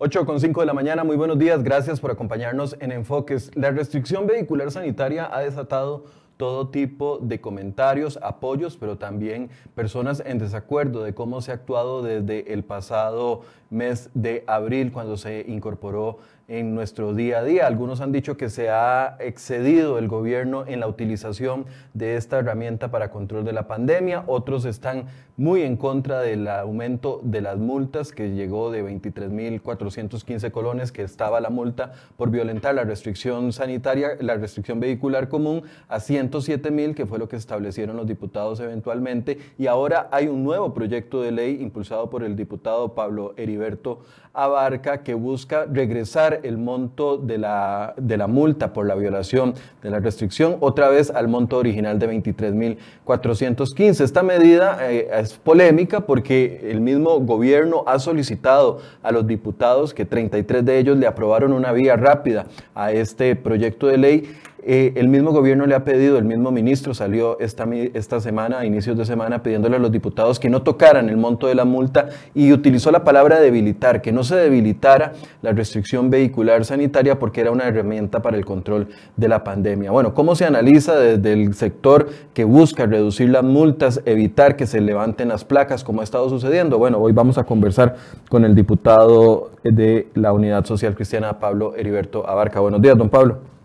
8 con 5 de la mañana, muy buenos días, gracias por acompañarnos en Enfoques. La restricción vehicular sanitaria ha desatado todo tipo de comentarios, apoyos, pero también personas en desacuerdo de cómo se ha actuado desde el pasado mes de abril cuando se incorporó en nuestro día a día. Algunos han dicho que se ha excedido el gobierno en la utilización de esta herramienta para control de la pandemia, otros están muy en contra del aumento de las multas que llegó de 23.415 colones que estaba la multa por violentar la restricción sanitaria, la restricción vehicular común a 107.000 que fue lo que establecieron los diputados eventualmente y ahora hay un nuevo proyecto de ley impulsado por el diputado Pablo Heriberto Abarca que busca regresar el monto de la, de la multa por la violación de la restricción otra vez al monto original de 23.415. Esta medida eh, es polémica porque el mismo gobierno ha solicitado a los diputados que 33 de ellos le aprobaron una vía rápida a este proyecto de ley eh, el mismo gobierno le ha pedido, el mismo ministro salió esta, esta semana, a inicios de semana, pidiéndole a los diputados que no tocaran el monto de la multa y utilizó la palabra debilitar, que no se debilitara la restricción vehicular sanitaria porque era una herramienta para el control de la pandemia. Bueno, ¿cómo se analiza desde el sector que busca reducir las multas, evitar que se levanten las placas como ha estado sucediendo? Bueno, hoy vamos a conversar con el diputado de la Unidad Social Cristiana, Pablo Heriberto Abarca. Buenos días, don Pablo.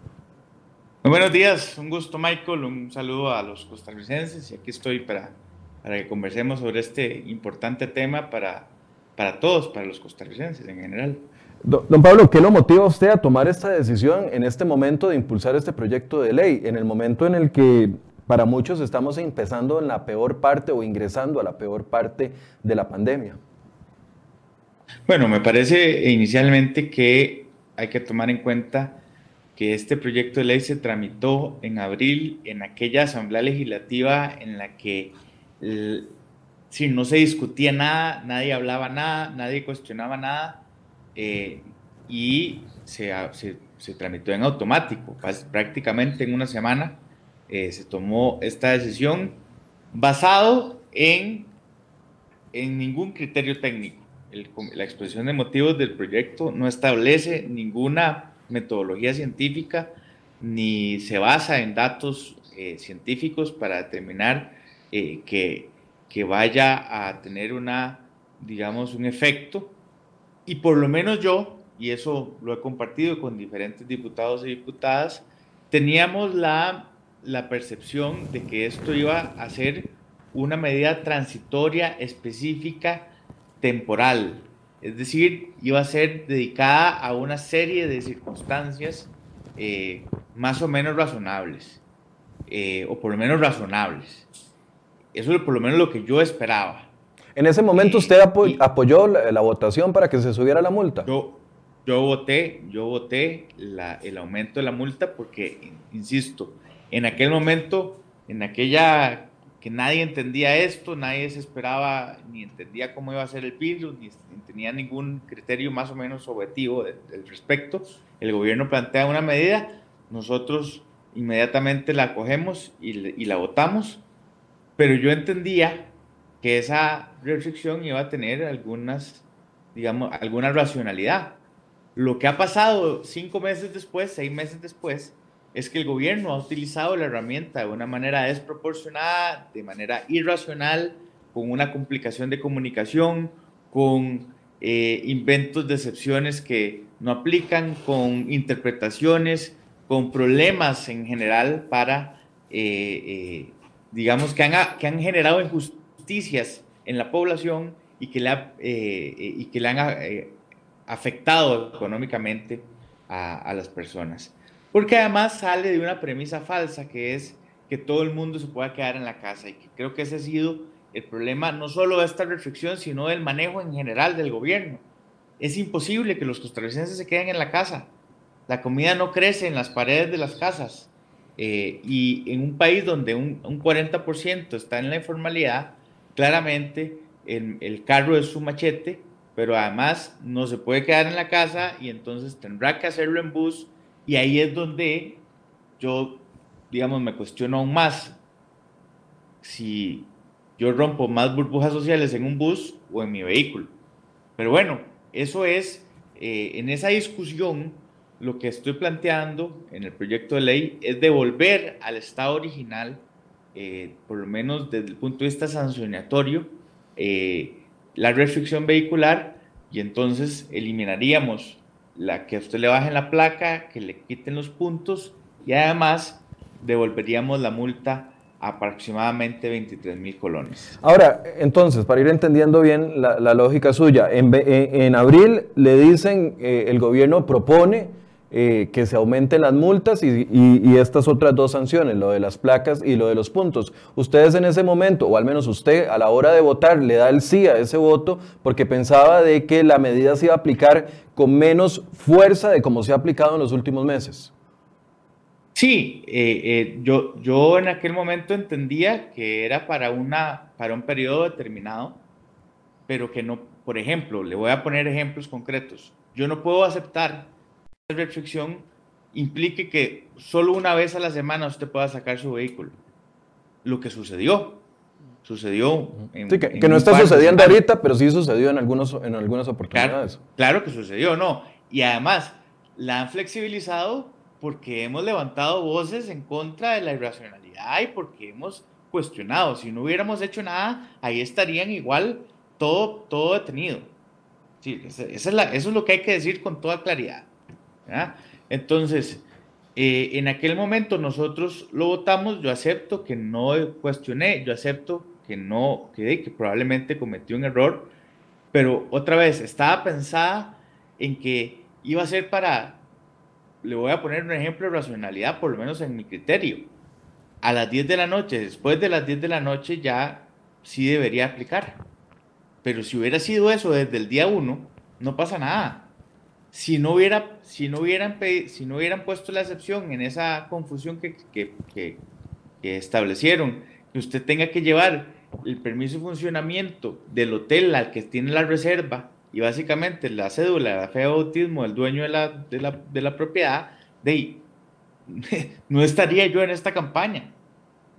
Muy buenos días, un gusto Michael, un saludo a los costarricenses y aquí estoy para, para que conversemos sobre este importante tema para, para todos, para los costarricenses en general. Don Pablo, ¿qué lo motiva a usted a tomar esta decisión en este momento de impulsar este proyecto de ley, en el momento en el que para muchos estamos empezando en la peor parte o ingresando a la peor parte de la pandemia? Bueno, me parece inicialmente que hay que tomar en cuenta que este proyecto de ley se tramitó en abril en aquella asamblea legislativa en la que si no se discutía nada, nadie hablaba nada, nadie cuestionaba nada eh, y se, se, tramitó en automático. Prácticamente en una semana eh, se tomó esta decisión basado en, en ningún criterio técnico. la exposición de motivos del proyecto no establece ninguna metodología científica ni se basa en datos eh, científicos para determinar eh, que, que, vaya a tener una, digamos, un efecto. Y por lo menos yo, y eso lo he compartido con diferentes diputados y diputadas, teníamos la, la percepción de que esto iba a ser una medida transitoria específica temporal, es decir, iba a ser dedicada a una serie de circunstancias eh, más o menos razonables, eh, o por lo menos razonables. Eso es por lo menos lo que yo esperaba. En ese momento usted apoyó la, votación para que se subiera la multa. Yo, yo voté, yo voté el aumento de la multa porque, insisto, en aquel momento, en aquella que nadie entendía esto, nadie se esperaba ni entendía cómo iba a ser el virus, ni, tenía ningún criterio más o menos objetivo del respecto. El gobierno plantea una medida, nosotros inmediatamente la cogemos y, la votamos, pero yo entendía que esa restricción iba a tener algunas, digamos, alguna racionalidad. Lo que ha pasado cinco meses después, seis meses después, es que el gobierno ha utilizado la herramienta de una manera desproporcionada, de manera irracional, con una complicación de comunicación, con eh, inventos de excepciones que no aplican, con interpretaciones, con problemas en general para, eh, eh, digamos, que han, que han generado injusticias en la población y que le, y que han afectado económicamente a las personas. Porque además sale de una premisa falsa que es que todo el mundo se pueda quedar en la casa y creo que ese ha sido el problema no solo de esta reflexión, sino del manejo en general del gobierno. Es imposible que los costarricenses se queden en la casa. La comida no crece en las paredes de las casas. Eh, y en un país donde un, 40% está en la informalidad, claramente el, el carro es su machete, pero además no se puede quedar en la casa y entonces tendrá que hacerlo en bus y ahí es donde yo, digamos, me cuestiono aún más si yo rompo más burbujas sociales en un bus o en mi vehículo. Pero bueno, eso es, eh, en esa discusión, lo que estoy planteando en el proyecto de ley es devolver al estado original, eh, por lo menos desde el punto de vista sancionatorio, eh, la restricción vehicular y entonces eliminaríamos la que a usted le bajen la placa, que le quiten los puntos y además devolveríamos la multa aproximadamente 23 mil colones. Ahora, entonces, para ir entendiendo bien la, lógica suya, en, abril le dicen, eh, el gobierno propone eh, que se aumenten las multas y, estas otras dos sanciones, lo de las placas y lo de los puntos. Ustedes en ese momento, o al menos usted a la hora de votar, le da el sí a ese voto porque pensaba de que la medida se iba a aplicar con menos fuerza de como se ha aplicado en los últimos meses. Sí, eh, eh, yo, yo en aquel momento entendía que era para, una, para un periodo determinado, pero que no, por ejemplo, le voy a poner ejemplos concretos. Yo no puedo aceptar restricción implique que solo una vez a la semana usted pueda sacar su vehículo. Lo que sucedió, sucedió en, sí, que, no está sucediendo ahorita, pero sí sucedió en, algunos, en algunas oportunidades. Claro, claro que sucedió, no. Y además, la han flexibilizado porque hemos levantado voces en contra de la irracionalidad y porque hemos cuestionado. Si no hubiéramos hecho nada, ahí estarían igual todo, todo detenido. Sí, esa es la, eso es lo que hay que decir con toda claridad. Entonces, eh, en aquel momento nosotros lo votamos, yo acepto que no cuestioné, yo acepto que no, que, que probablemente cometió un error, pero otra vez, estaba pensada en que iba a ser para le voy a poner un ejemplo de racionalidad, por lo menos en mi criterio. A las 10 de la noche, después de las 10 de la noche ya sí debería aplicar. Pero si hubiera sido eso desde el día 1, no pasa nada. Si no, hubiera, si, no hubieran, si no hubieran puesto la excepción en esa confusión que, que, que, establecieron, que usted tenga que llevar el permiso de funcionamiento del hotel al que tiene la reserva y básicamente la cédula, la fe de bautismo del dueño de la, de la, de la propiedad, no estaría yo en esta campaña.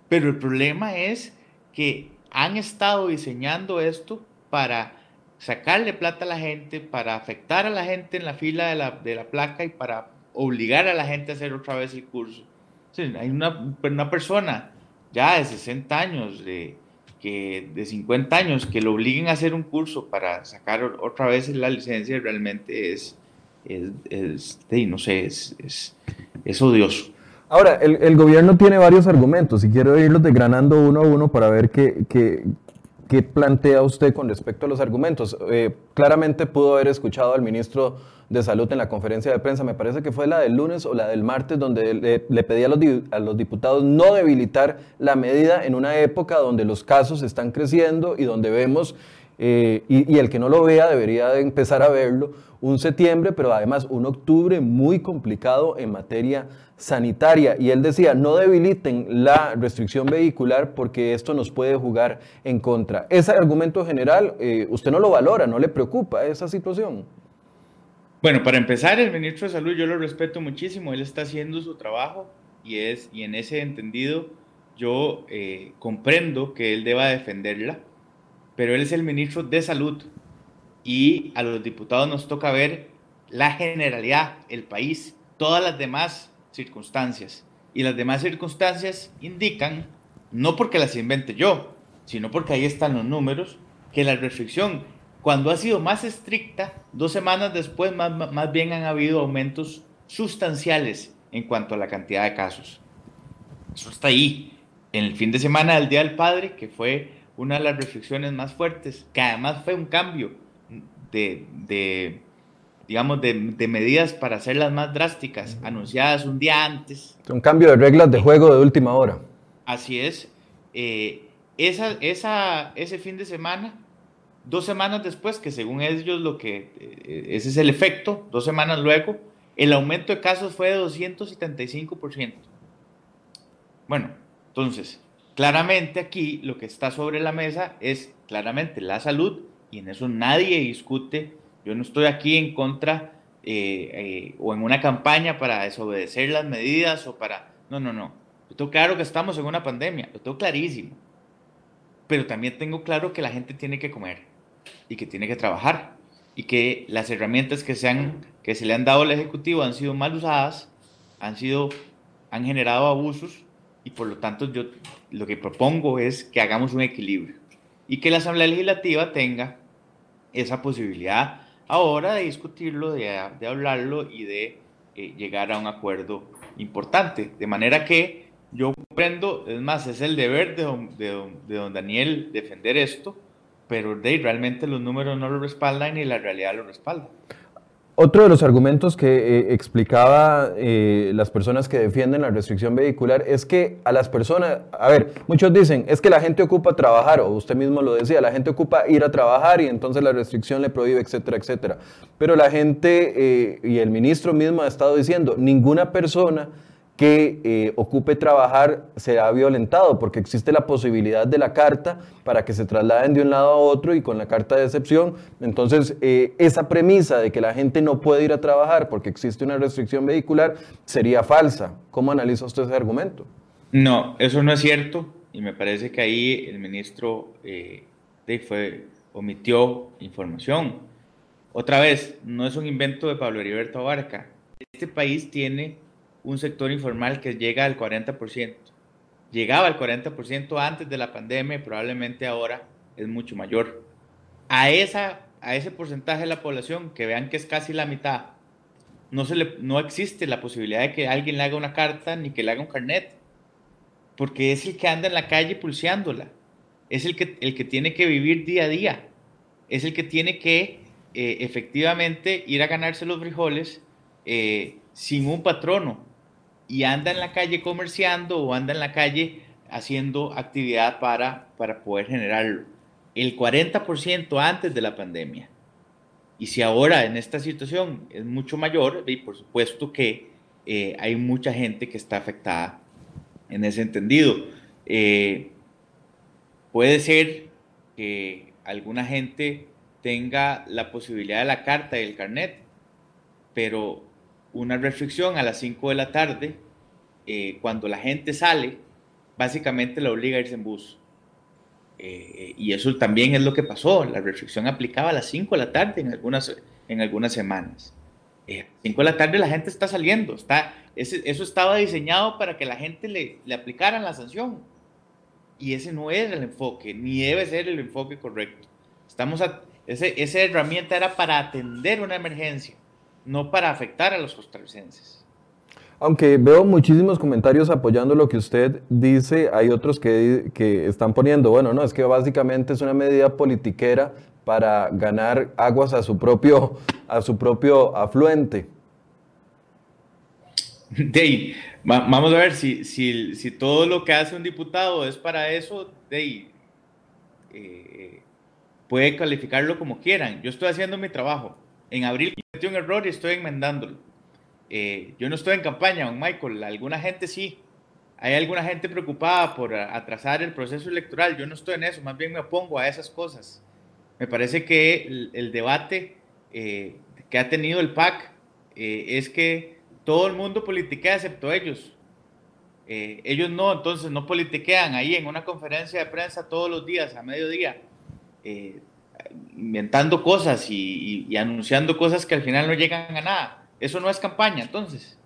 Pero el problema es que han estado diseñando esto para sacarle plata a la gente, para afectar a la gente en la fila de la, de la placa y para obligar a la gente a hacer otra vez el curso. hay una, una persona ya de 60 años, de que de 50 años que lo obliguen a hacer un curso para sacar otra vez la licencia realmente es, es, no sé, es, es, odioso. Ahora, el, el, gobierno tiene varios argumentos y quiero irlos desgranando uno a uno para ver qué, qué, qué plantea usted con respecto a los argumentos. Eh, claramente pudo haber escuchado al ministro de Salud en la conferencia de prensa, me parece que fue la del lunes o la del martes, donde le, pedía a los, diputados no debilitar la medida en una época donde los casos están creciendo y donde vemos, eh, y, el que no lo vea debería de empezar a verlo, un septiembre, pero además un octubre muy complicado en materia sanitaria. Y él decía, no debiliten la restricción vehicular porque esto nos puede jugar en contra. Ese argumento general, eh, ¿usted no lo valora, no le preocupa esa situación? Bueno, para empezar, el ministro de Salud yo lo respeto muchísimo, él está haciendo su trabajo y, es, y en ese entendido yo eh, comprendo que él deba defenderla, pero él es el ministro de Salud y a los diputados nos toca ver la generalidad, el país, todas las demás circunstancias. Y las demás circunstancias indican, no porque las invente yo, sino porque ahí están los números, que la restricción cuando ha sido más estricta, dos semanas después más, más bien han habido aumentos sustanciales en cuanto a la cantidad de casos. Eso está ahí. En el fin de semana del Día del Padre, que fue una de las restricciones más fuertes, que además fue un cambio de, de digamos, de, de, medidas para hacerlas más drásticas, anunciadas un día antes. Un cambio de reglas de juego de última hora. Así es. Eh, esa, esa, ese fin de semana Dos semanas después, que según ellos lo que, eh, ese es el efecto, dos semanas luego, el aumento de casos fue de 275%. Bueno, entonces, claramente aquí lo que está sobre la mesa es claramente la salud y en eso nadie discute. Yo no estoy aquí en contra eh, eh, o en una campaña para desobedecer las medidas o para... No, no, no. Yo tengo claro que estamos en una pandemia, lo tengo clarísimo. Pero también tengo claro que la gente tiene que comer y que tiene que trabajar. y que las herramientas que se, han, que se le han dado al Ejecutivo han sido mal usadas, han, sido, han generado abusos y por lo tanto yo lo que propongo es que hagamos un equilibrio y que la Asamblea Legislativa tenga esa posibilidad ahora de discutirlo, de, de hablarlo y de eh, llegar a un acuerdo importante. De manera que yo comprendo, es más, es el deber de don, de de don Daniel defender esto, pero realmente los números no lo respaldan y la realidad lo respalda. Otro de los argumentos que eh, explicaba eh, las personas que defienden la restricción vehicular es que a las personas, a ver, muchos dicen, es que la gente ocupa trabajar, o usted mismo lo decía, la gente ocupa ir a trabajar y entonces la restricción le prohíbe, etcétera, etcétera. Pero la gente, eh, y el ministro mismo ha estado diciendo, ninguna persona que eh, ocupe trabajar será violentado, porque existe la posibilidad de la carta para que se trasladen de un lado a otro y con la carta de excepción. Entonces, eh, esa premisa de que la gente no puede ir a trabajar porque existe una restricción vehicular sería falsa. ¿Cómo analiza usted ese argumento? No, eso no es cierto y me parece que ahí el ministro eh, fue, omitió información. Otra vez, no es un invento de Pablo Heriberto Abarca. Este país tiene un sector informal que llega al 40%. Llegaba al 40% antes de la pandemia y probablemente ahora es mucho mayor. A, esa, a ese porcentaje de la población, que vean que es casi la mitad, no, se le, no existe la posibilidad de que alguien le haga una carta ni que le haga un carnet, porque es el que anda en la calle pulseándola, es el que, el que tiene que vivir día a día, es el que tiene que eh, efectivamente ir a ganarse los frijoles eh, sin un patrono, y anda en la calle comerciando o anda en la calle haciendo actividad para, para poder generarlo. El 40% antes de la pandemia. Y si ahora en esta situación es mucho mayor, y por supuesto que eh, hay mucha gente que está afectada en ese entendido. Eh, puede ser que alguna gente tenga la posibilidad de la carta y el carnet, pero una restricción a las 5 de la tarde, eh, cuando la gente sale, básicamente la obliga a irse en bus. Eh, y eso también es lo que pasó. La restricción aplicaba a las 5 de la tarde en algunas, en algunas semanas. Eh, a las 5 de la tarde la gente está saliendo. Está, eso estaba diseñado para que la gente le, le aplicaran la sanción. Y ese no es el enfoque, ni debe ser el enfoque correcto. Estamos ese, esa herramienta era para atender una emergencia no para afectar a los costarricenses. Aunque veo muchísimos comentarios apoyando lo que usted dice, hay otros que, que están poniendo, bueno, no, es que básicamente es una medida politiquera para ganar aguas a su propio, a su propio afluente. Dey, vamos a ver si, si, si, todo lo que hace un diputado es para eso, Dey, eh, puede calificarlo como quieran. Yo estoy haciendo mi trabajo. En abril cometí un error y estoy enmendándolo. Eh, yo no estoy en campaña, don Michael. Alguna gente sí. Hay alguna gente preocupada por atrasar el proceso electoral. Yo no estoy en eso, más bien me opongo a esas cosas. Me parece que el, debate eh, que ha tenido el PAC eh, es que todo el mundo politiquea excepto ellos. ellos no, entonces no politiquean ahí en una conferencia de prensa todos los días, a mediodía inventando cosas y, anunciando cosas que al final no llegan a nada. Eso no es campaña, entonces.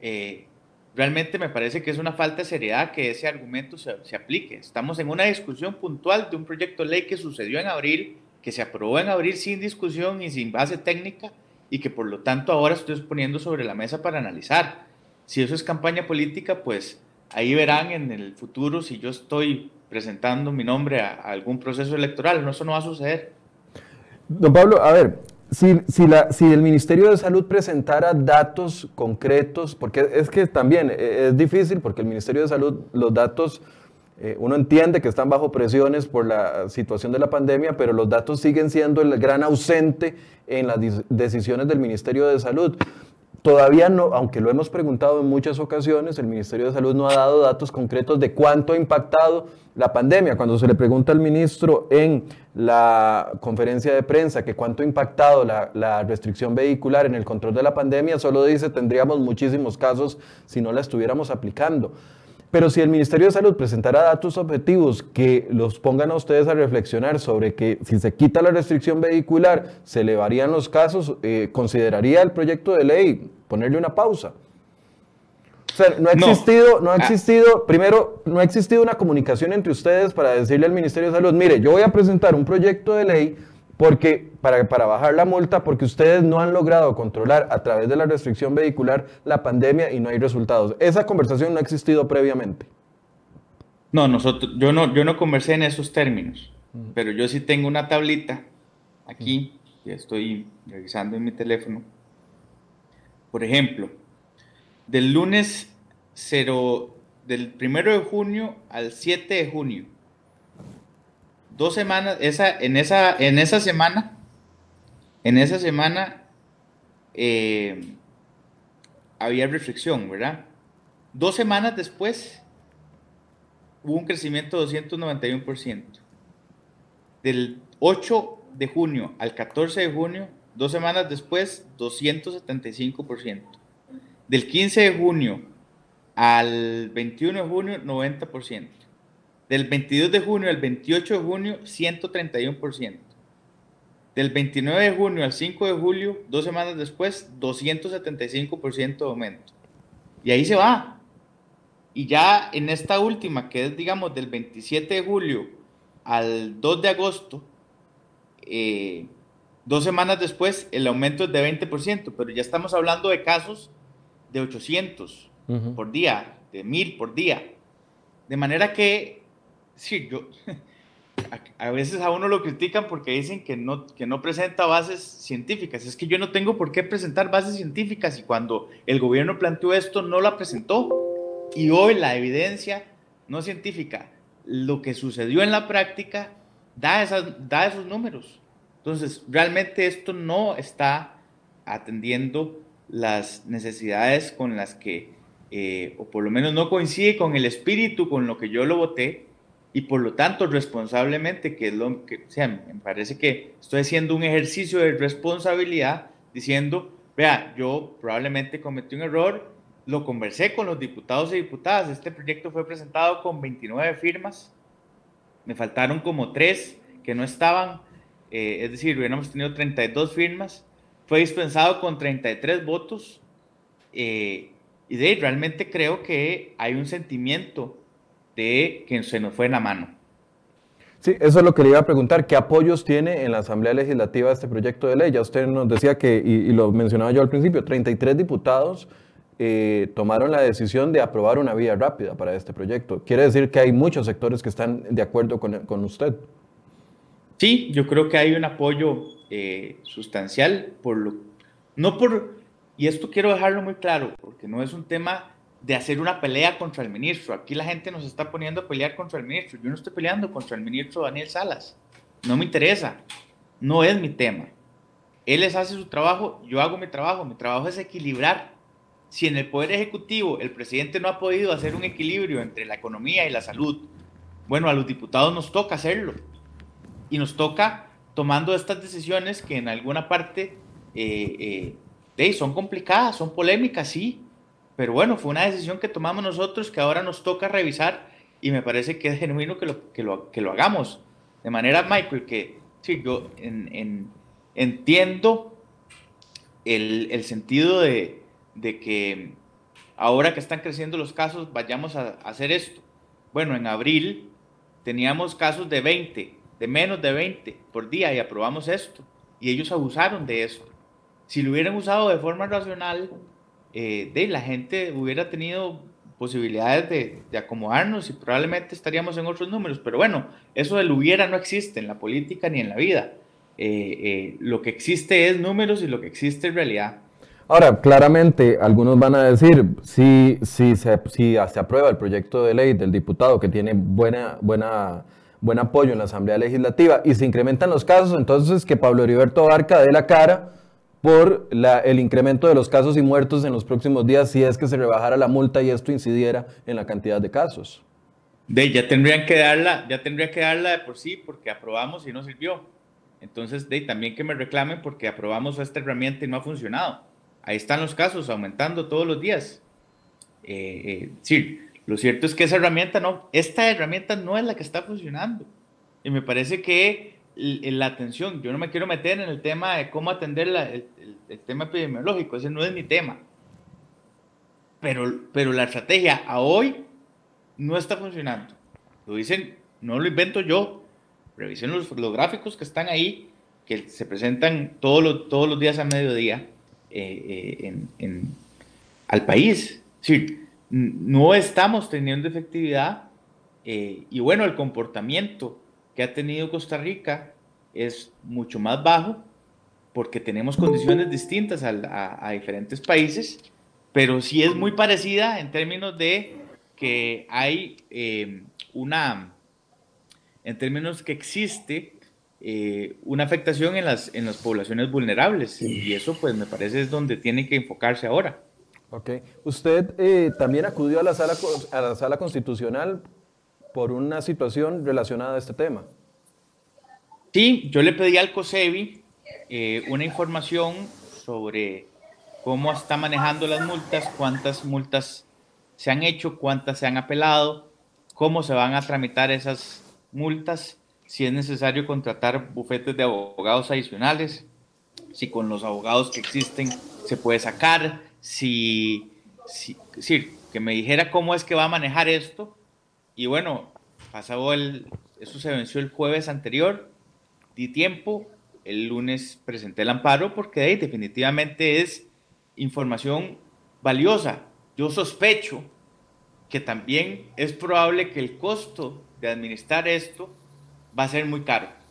Eh, realmente me parece que es una falta de seriedad que ese argumento se, se, aplique. Estamos en una discusión puntual de un proyecto de ley que sucedió en abril, que se aprobó en abril sin discusión y sin base técnica y que por lo tanto ahora estoy poniendo sobre la mesa para analizar. Si eso es campaña política, pues ahí verán en el futuro si yo estoy presentando mi nombre a, algún proceso electoral. No, eso no va a suceder. Don Pablo, a ver, si, si, la, si, el Ministerio de Salud presentara datos concretos, porque es que también eh, es difícil, porque el Ministerio de Salud, los datos, eh, uno entiende que están bajo presiones por la situación de la pandemia, pero los datos siguen siendo el gran ausente en las decisiones del Ministerio de Salud. Todavía no, aunque lo hemos preguntado en muchas ocasiones, el Ministerio de Salud no ha dado datos concretos de cuánto ha impactado la pandemia. Cuando se le pregunta al ministro en la conferencia de prensa que cuánto ha impactado la, restricción vehicular en el control de la pandemia, solo dice tendríamos muchísimos casos si no la estuviéramos aplicando. Pero si el Ministerio de Salud presentara datos objetivos que los pongan a ustedes a reflexionar sobre que si se quita la restricción vehicular se elevarían los casos, eh, ¿consideraría el proyecto de ley ponerle una pausa? O sea, no ha existido, no, ha ah. existido, primero, no ha existido una comunicación entre ustedes para decirle al Ministerio de Salud, mire, yo voy a presentar un proyecto de ley porque para, para, bajar la multa, porque ustedes no han logrado controlar a través de la restricción vehicular la pandemia y no hay resultados. Esa conversación no ha existido previamente. No, nosotros, yo no, yo no conversé en esos términos, pero yo sí tengo una tablita aquí, que estoy revisando en mi teléfono. Por ejemplo, del lunes 0, del 1 de junio al 7 de junio, dos semanas, esa, en, esa, en esa semana, en esa semana eh, había reflexión, ¿verdad? Dos semanas después hubo un crecimiento de 291%. Del 8 de junio al 14 de junio, dos semanas después, 275%. Del 15 de junio al 21 de junio, 90%. Del 22 de junio al 28 de junio, 131%. Del 29 de junio al 5 de julio, dos semanas después, 275% de aumento. Y ahí se va. Y ya en esta última, que es, digamos, del 27 de julio al 2 de agosto, eh, dos semanas después, el aumento es de 20%, pero ya estamos hablando de casos de 800 por día, de 1000 por día. De manera que sí, yo, a, veces a uno lo critican porque dicen que no, que no presenta bases científicas. Es que yo no tengo por qué presentar bases científicas y cuando el gobierno planteó esto no la presentó. Y hoy la evidencia no científica, lo que sucedió en la práctica, da, esas, da esos números. Entonces, realmente esto no está atendiendo las necesidades con las que, eh, o por lo menos no coincide con el espíritu con lo que yo lo voté, y por lo tanto responsablemente, que es lo que, me parece que estoy haciendo un ejercicio de responsabilidad diciendo, vea, yo probablemente cometí un error, lo conversé con los diputados y diputadas, este proyecto fue presentado con 29 firmas, me faltaron como tres que no estaban, eh, es decir, hubiéramos tenido 32 firmas, fue dispensado con 33 votos, eh, y de ahí realmente creo que hay un sentimiento de que se nos fue en la mano. Sí, eso es lo que le iba a preguntar. ¿Qué apoyos tiene en la Asamblea Legislativa este proyecto de ley? Ya usted nos decía que, y, lo mencionaba yo al principio, 33 diputados eh, tomaron la decisión de aprobar una vía rápida para este proyecto. Quiere decir que hay muchos sectores que están de acuerdo con, con usted. Sí, yo creo que hay un apoyo eh, sustancial, por lo, no por, y esto quiero dejarlo muy claro, porque no es un tema de hacer una pelea contra el ministro. Aquí la gente nos está poniendo a pelear contra el ministro. Yo no estoy peleando contra el ministro Daniel Salas. No me interesa. No es mi tema. Él les hace su trabajo, yo hago mi trabajo. Mi trabajo es equilibrar. Si en el Poder Ejecutivo el presidente no ha podido hacer un equilibrio entre la economía y la salud, bueno, a los diputados nos toca hacerlo. Y nos toca tomando estas decisiones que en alguna parte eh, eh, son complicadas, son polémicas, sí, pero bueno, fue una decisión que tomamos nosotros que ahora nos toca revisar y me parece que es genuino que lo, que lo, que lo hagamos. De manera, Michael, que sí, yo entiendo el, el sentido de, de, que ahora que están creciendo los casos, vayamos a, a hacer esto. Bueno, en abril teníamos casos de 20, de menos de 20 por día y aprobamos esto. Y ellos abusaron de esto. Si lo hubieran usado de forma racional, eh, de la gente hubiera tenido posibilidades de, acomodarnos y probablemente estaríamos en otros números. Pero bueno, eso del hubiera no existe en la política ni en la vida. Eh, eh, lo que existe es números y lo que existe es realidad. Ahora, claramente, algunos van a decir, si, si, se, si se aprueba el proyecto de ley del diputado que tiene buena, buena, buen apoyo en la Asamblea Legislativa y se incrementan los casos, entonces que Pablo Heriberto Barca dé la cara por el incremento de los casos y muertos en los próximos días si es que se rebajara la multa y esto incidiera en la cantidad de casos. De, ya tendrían que darla, ya tendría que darla de por sí porque aprobamos y no sirvió. Entonces, de, también que me reclamen porque aprobamos esta herramienta y no ha funcionado. Ahí están los casos aumentando todos los días. Eh, eh, sí, lo cierto es que esa herramienta no, esta herramienta no es la que está funcionando. Y me parece que la atención, yo no me quiero meter en el tema de cómo atender el, tema epidemiológico, ese no es mi tema. Pero, pero la estrategia a hoy no está funcionando. Lo dicen, no lo invento yo. Revisen los, gráficos que están ahí, que se presentan todos los, todos los días a mediodía eh, eh, en, al país. Sí, no estamos teniendo efectividad eh, y bueno, el comportamiento que ha tenido Costa Rica es mucho más bajo porque tenemos condiciones distintas a, diferentes países, pero sí es muy parecida en términos de que hay eh, una, en términos que existe eh, una afectación en las, en las poblaciones vulnerables y eso pues me parece es donde tiene que enfocarse ahora. Ok. Usted eh, también acudió a la, sala, a la sala constitucional por una situación relacionada a este tema. Sí, yo le pedí al COSEBI eh, una información sobre cómo está manejando las multas, cuántas multas se han hecho, cuántas se han apelado, cómo se van a tramitar esas multas, si es necesario contratar bufetes de abogados adicionales, si con los abogados que existen se puede sacar, si, si, que me dijera cómo es que va a manejar esto. Y bueno, pasado el, eso se venció el jueves anterior, di tiempo, el lunes presenté el amparo porque definitivamente es información valiosa. Yo sospecho que también es probable que el costo de administrar esto va a ser muy caro.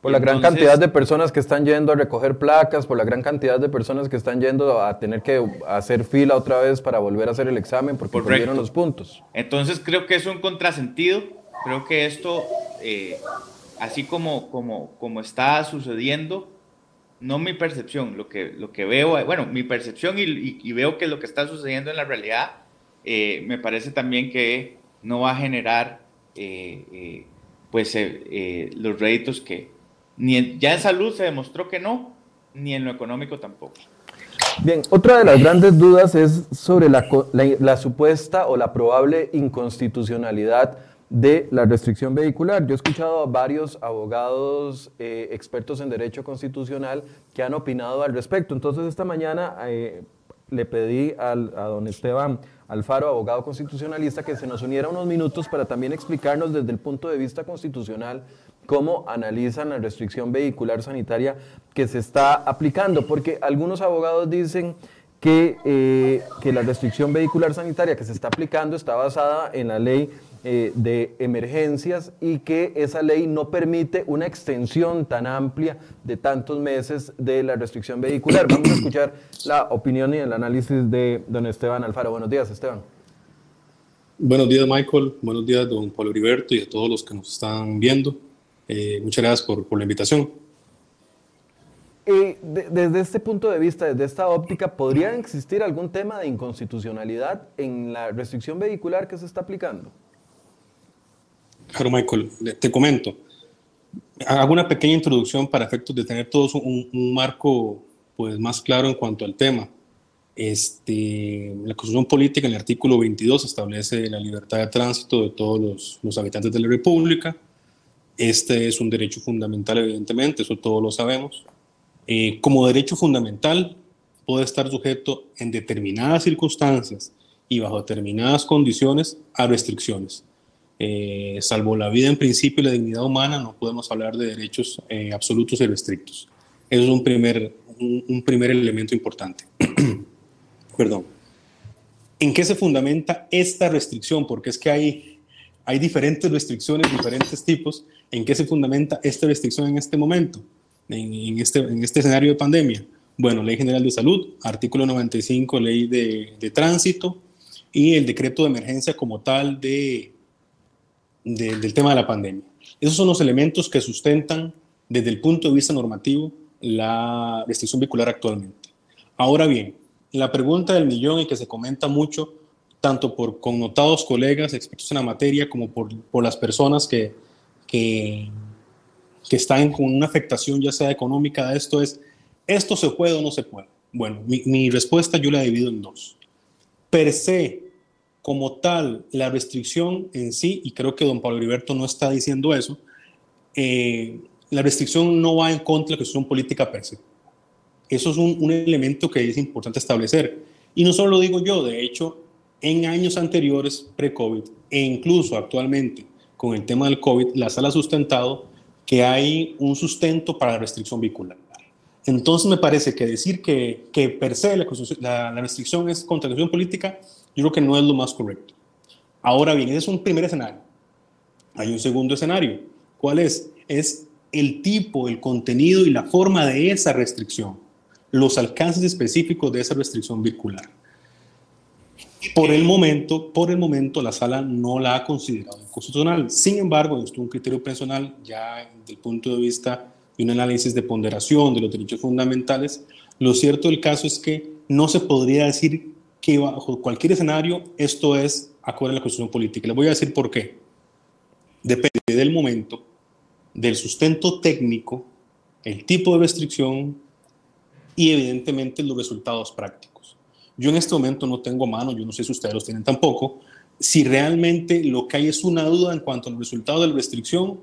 Por la gran cantidad de personas que están yendo a recoger placas, por la gran cantidad de personas que están yendo a tener que hacer fila otra vez para volver a hacer el examen porque perdieron los puntos. Entonces creo que es un contrasentido. Creo que esto, eh, así como, como, como está sucediendo, no mi percepción, lo que, lo que veo, bueno, mi percepción y, veo que lo que está sucediendo en la realidad, eh, me parece también que no va a generar eh, pues los réditos que, ni ya en salud se demostró que no, ni en lo económico tampoco. Bien, otra de las grandes dudas es sobre la, supuesta o la probable inconstitucionalidad de la restricción vehicular. Yo he escuchado a varios abogados eh, expertos en derecho constitucional que han opinado al respecto. Entonces, esta mañana eh, le pedí al, a don Esteban Alfaro, abogado constitucionalista, que se nos uniera unos minutos para también explicarnos desde el punto de vista constitucional cómo analizan la restricción vehicular sanitaria que se está aplicando, porque algunos abogados dicen que, eh, que la restricción vehicular sanitaria que se está aplicando está basada en la ley eh, de emergencias y que esa ley no permite una extensión tan amplia de tantos meses de la restricción vehicular. Vamos a escuchar la opinión y el análisis de don Esteban Alfaro. Buenos días, Esteban. Buenos días, Michael. Buenos días, don Pablo Heriberto y a todos los que nos están viendo. Eh, muchas gracias por, por la invitación. Eh, desde este punto de vista, desde esta óptica, ¿podría existir algún tema de inconstitucionalidad en la restricción vehicular que se está aplicando? Claro, Michael, te comento. Hago una pequeña introducción para efectos de tener todos un, un marco pues, más claro en cuanto al tema. Este, la Constitución Política, en el artículo 22, establece la libertad de tránsito de todos los, los habitantes de la República este es un derecho fundamental, evidentemente, eso todos lo sabemos. Eh, como derecho fundamental, puede estar sujeto en determinadas circunstancias y bajo determinadas condiciones a restricciones. Eh, salvo la vida en principio y la dignidad humana, no podemos hablar de derechos eh, absolutos y restrictos. Eso es un primer, un primer elemento importante. Perdón. ¿En qué se fundamenta esta restricción? Porque es que hay hay diferentes restricciones, diferentes tipos. ¿En qué se fundamenta esta restricción en este momento, en, este, en este escenario de pandemia? Bueno, Ley General de Salud, artículo 95, Ley de, de Tránsito y el decreto de emergencia como tal de, del tema de la pandemia. Esos son los elementos que sustentan desde el punto de vista normativo la restricción vehicular actualmente. Ahora bien, la pregunta del millón y que se comenta mucho tanto por connotados colegas, expertos en la materia, como por, por las personas que, que, que, están con una afectación ya sea económica esto es, ¿esto se puede o no se puede? Bueno, mi, mi respuesta yo la divido en dos. Per se, como tal, la restricción en sí, y creo que don Pablo Heriberto no está diciendo eso, eh, la restricción no va en contra de la cuestión política per se. Eso es un, un, elemento que es importante establecer. Y no solo lo digo yo, de hecho, en años anteriores, pre-COVID, e incluso actualmente con el tema del COVID, la sala ha sustentado que hay un sustento para la restricción vehicular. Entonces me parece que decir que, que per se la, la, la restricción es contra la cuestión política, yo creo que no es lo más correcto. Ahora bien, ese es un primer escenario. Hay un segundo escenario. ¿Cuál es? Es el tipo, el contenido y la forma de esa restricción, los alcances específicos de esa restricción vehicular. Por el momento, por el momento la sala no la ha considerado constitucional. Sin embargo, esto es un criterio personal ya desde el punto de vista de un análisis de ponderación de los derechos fundamentales. Lo cierto del caso es que no se podría decir que bajo cualquier escenario esto es acorde a la constitución política. Les voy a decir por qué. Depende del momento, del sustento técnico, el tipo de restricción y evidentemente los resultados prácticos. Yo en este momento no tengo mano, yo no sé si ustedes los tienen tampoco, si realmente lo que hay es una duda en cuanto al resultado de la restricción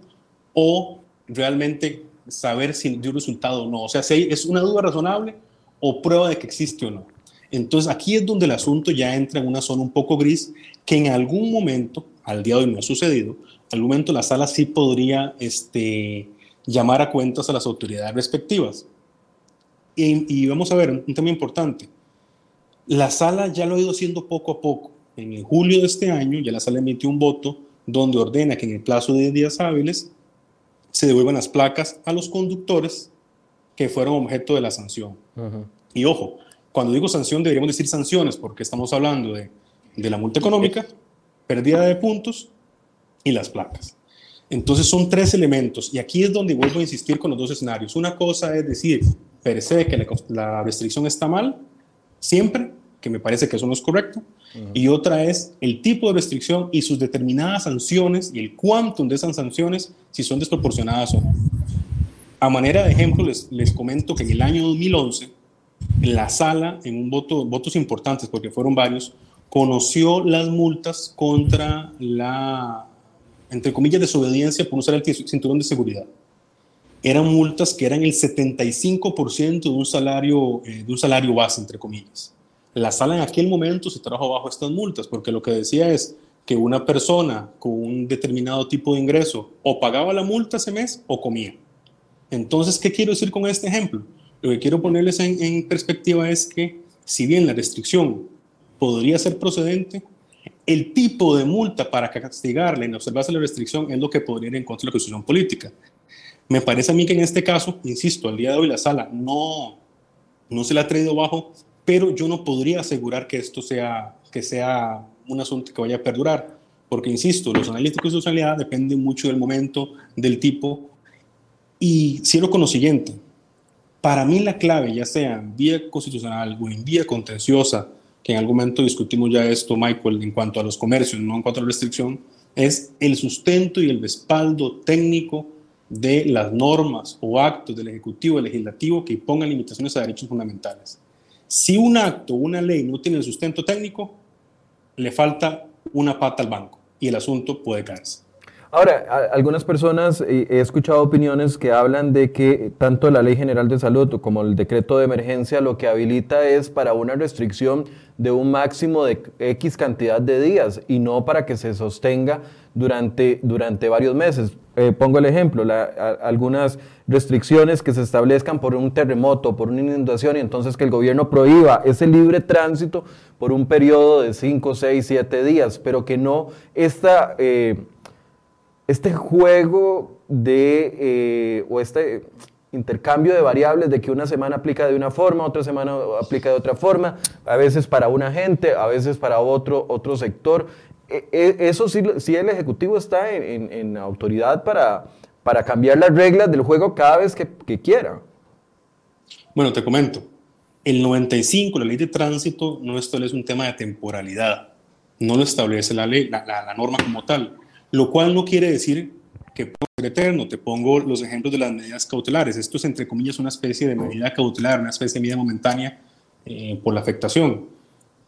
o realmente saber si dio resultado o no. O sea, si es una duda razonable o prueba de que existe o no. Entonces aquí es donde el asunto ya entra en una zona un poco gris que en algún momento, al día de hoy no ha sucedido, en algún momento la sala sí podría este, llamar a cuentas a las autoridades respectivas. Y, y vamos a ver un tema importante. La sala ya lo ha ido haciendo poco a poco. En julio de este año ya la sala emitió un voto donde ordena que en el plazo de 10 días hábiles se devuelvan las placas a los conductores que fueron objeto de la sanción. Y ojo, cuando digo sanción deberíamos decir sanciones porque estamos hablando de, de la multa económica, pérdida de puntos y las placas. Entonces son tres elementos y aquí es donde vuelvo a insistir con los dos escenarios. Una cosa es decir, per se que la, la restricción está mal, siempre, que me parece que eso no es correcto, y otra es el tipo de restricción y sus determinadas sanciones y el quantum de esas sanciones, si son desproporcionadas o no. A manera de ejemplo, les, les comento que en el año 2011, la sala, en un voto, votos importantes, porque fueron varios, conoció las multas contra la, entre comillas, desobediencia por usar el cinturón de seguridad. Eran multas que eran el 75% de un salario, eh, de un salario base, entre comillas. La sala en aquel momento se trajo bajo estas multas, porque lo que decía es que una persona con un determinado tipo de ingreso o pagaba la multa ese mes o comía. Entonces, ¿qué quiero decir con este ejemplo? Lo que quiero ponerles en, perspectiva es que, si bien la restricción podría ser procedente, el tipo de multa para castigarle en observarse la restricción es lo que podría ir en contra de la constitución política. Me parece a mí que en este caso, insisto, al día de hoy la sala no, no se la ha traído bajo pero yo no podría asegurar que esto sea, que sea un asunto que vaya a perdurar, porque insisto, los análisis de constitucionalidad dependen mucho del momento, del tipo, y cierro con lo siguiente, para mí la clave, ya sea en vía constitucional o en vía contenciosa, que en algún momento discutimos ya esto, Michael, en cuanto a los comercios, no en cuanto a la restricción, es el sustento y el respaldo técnico de las normas o actos del Ejecutivo y Legislativo que pongan limitaciones a derechos fundamentales. Si un acto, una ley no tiene el sustento técnico, le falta una pata al banco y el asunto puede caerse. Ahora, algunas personas, he escuchado opiniones que hablan de que tanto la Ley General de Salud como el decreto de emergencia lo que habilita es para una restricción de un máximo de X cantidad de días y no para que se sostenga durante, durante varios meses. Eh, pongo el ejemplo, algunas restricciones que se establezcan por un terremoto, por una inundación, y entonces que el gobierno prohíba ese libre tránsito por un periodo de 5, 6, 7 días, pero que no esta, eh, este juego de, eh, o este intercambio de variables de que una semana aplica de una forma, otra semana aplica de otra forma, a veces para una gente, a veces para otro, otro sector. E, e, eso sí, el Ejecutivo está en, en, autoridad para, para cambiar las reglas del juego cada vez que, quiera. Bueno, te comento. El 95, la ley de tránsito, no establece un tema de temporalidad. No lo establece la, ley, la, la norma como tal. Lo cual no quiere decir que puede ser eterno. Te pongo los ejemplos de las medidas cautelares. Esto es, entre comillas, una especie de medida cautelar, una especie de medida momentánea eh, por la afectación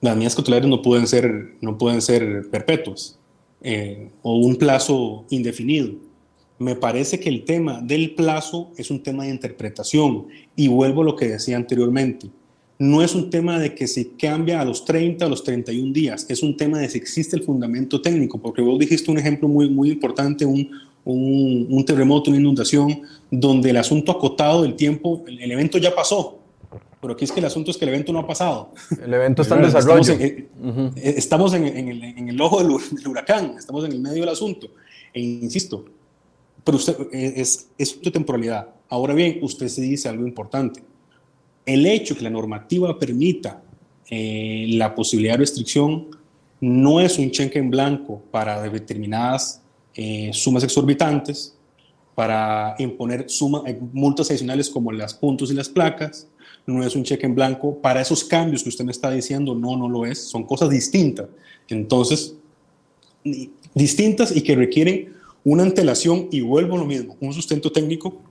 las medidas cautelares no pueden ser, no pueden ser perpetuas eh, o un plazo indefinido. Me parece que el tema del plazo es un tema de interpretación y vuelvo a lo que decía anteriormente. No es un tema de que se cambia a los 30 o los 31 días, es un tema de si existe el fundamento técnico, porque vos dijiste un ejemplo muy, muy importante, un, un, terremoto, una inundación, donde el asunto acotado del tiempo, el, evento ya pasó, pero aquí es que el asunto es que el evento no ha pasado. El evento está en desarrollo. Estamos en, en, el, ojo del, huracán, estamos en el medio del asunto. E insisto, pero usted, es, es de temporalidad. Ahora bien, usted se dice algo importante. El hecho que la normativa permita eh, la posibilidad de restricción no es un cheque en blanco para determinadas eh, sumas exorbitantes para imponer suma, eh, multas adicionales como las puntos y las placas. No es un cheque en blanco para esos cambios que usted me está diciendo, no, no lo es. Son cosas distintas. Entonces, distintas y que requieren una antelación y vuelvo a lo mismo, un sustento técnico